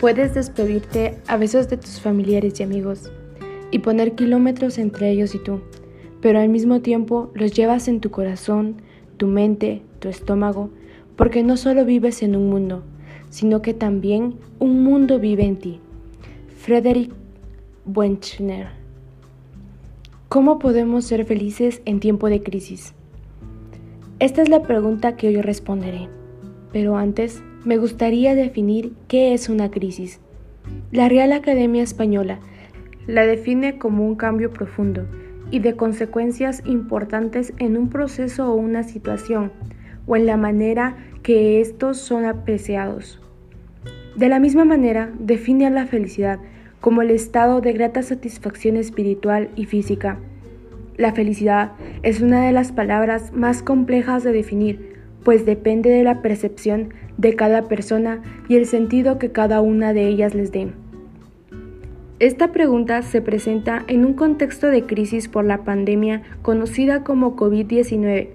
Puedes despedirte a besos de tus familiares y amigos y poner kilómetros entre ellos y tú, pero al mismo tiempo los llevas en tu corazón, tu mente, tu estómago, porque no solo vives en un mundo, sino que también un mundo vive en ti. Frederick Buechner. ¿Cómo podemos ser felices en tiempo de crisis? Esta es la pregunta que hoy responderé, pero antes me gustaría definir qué es una crisis. La Real Academia Española la define como un cambio profundo y de consecuencias importantes en un proceso o una situación, o en la manera que estos son apreciados. De la misma manera, define a la felicidad como el estado de grata satisfacción espiritual y física. La felicidad es una de las palabras más complejas de definir, pues depende de la percepción de cada persona y el sentido que cada una de ellas les dé. Esta pregunta se presenta en un contexto de crisis por la pandemia conocida como COVID-19,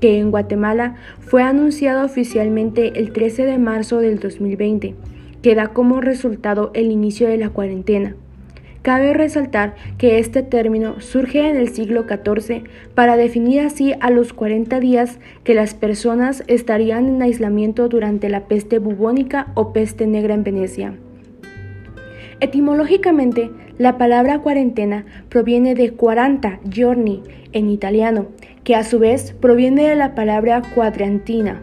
que en Guatemala fue anunciado oficialmente el 13 de marzo del 2020, que da como resultado el inicio de la cuarentena. Cabe resaltar que este término surge en el siglo XIV para definir así a los 40 días que las personas estarían en aislamiento durante la peste bubónica o peste negra en Venecia. Etimológicamente, la palabra cuarentena proviene de 40 giorni en italiano, que a su vez proviene de la palabra cuadrantina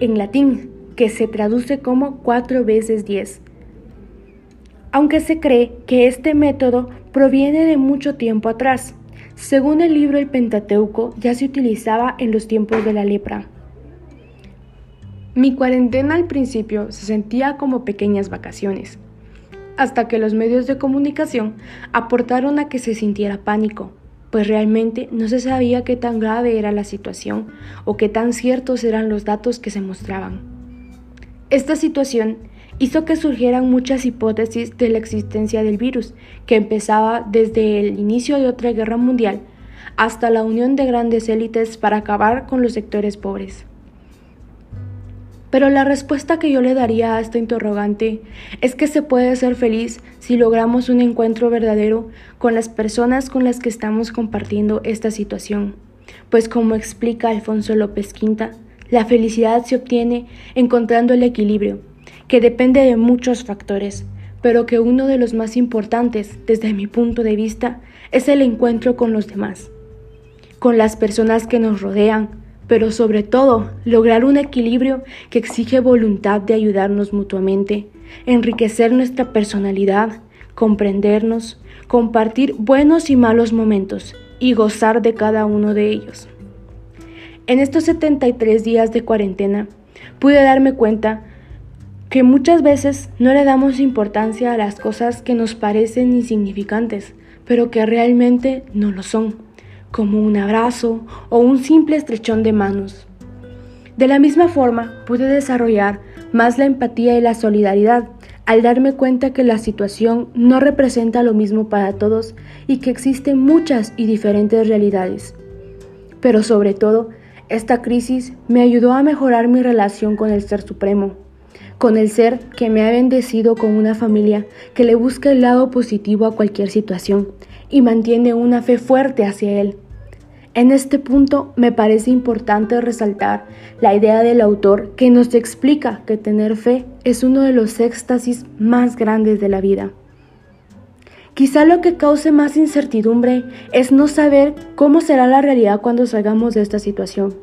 en latín, que se traduce como cuatro veces diez aunque se cree que este método proviene de mucho tiempo atrás. Según el libro El Pentateuco, ya se utilizaba en los tiempos de la lepra. Mi cuarentena al principio se sentía como pequeñas vacaciones, hasta que los medios de comunicación aportaron a que se sintiera pánico, pues realmente no se sabía qué tan grave era la situación o qué tan ciertos eran los datos que se mostraban. Esta situación hizo que surgieran muchas hipótesis de la existencia del virus, que empezaba desde el inicio de otra guerra mundial hasta la unión de grandes élites para acabar con los sectores pobres. Pero la respuesta que yo le daría a esta interrogante es que se puede ser feliz si logramos un encuentro verdadero con las personas con las que estamos compartiendo esta situación. Pues como explica Alfonso López Quinta, la felicidad se obtiene encontrando el equilibrio que depende de muchos factores, pero que uno de los más importantes, desde mi punto de vista, es el encuentro con los demás, con las personas que nos rodean, pero sobre todo lograr un equilibrio que exige voluntad de ayudarnos mutuamente, enriquecer nuestra personalidad, comprendernos, compartir buenos y malos momentos y gozar de cada uno de ellos. En estos 73 días de cuarentena pude darme cuenta que muchas veces no le damos importancia a las cosas que nos parecen insignificantes, pero que realmente no lo son, como un abrazo o un simple estrechón de manos. De la misma forma, pude desarrollar más la empatía y la solidaridad al darme cuenta que la situación no representa lo mismo para todos y que existen muchas y diferentes realidades. Pero sobre todo, esta crisis me ayudó a mejorar mi relación con el Ser Supremo con el ser que me ha bendecido con una familia que le busca el lado positivo a cualquier situación y mantiene una fe fuerte hacia él. En este punto me parece importante resaltar la idea del autor que nos explica que tener fe es uno de los éxtasis más grandes de la vida. Quizá lo que cause más incertidumbre es no saber cómo será la realidad cuando salgamos de esta situación,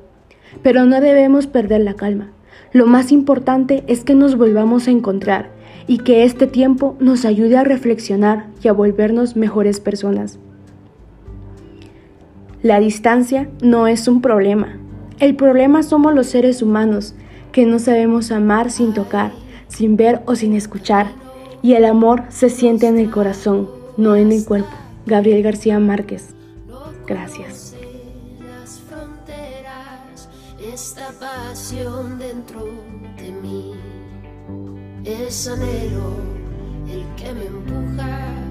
pero no debemos perder la calma. Lo más importante es que nos volvamos a encontrar y que este tiempo nos ayude a reflexionar y a volvernos mejores personas. La distancia no es un problema. El problema somos los seres humanos, que no sabemos amar sin tocar, sin ver o sin escuchar. Y el amor se siente en el corazón, no en el cuerpo. Gabriel García Márquez. Gracias esta pasión dentro de mí. Es anhelo el que me empuja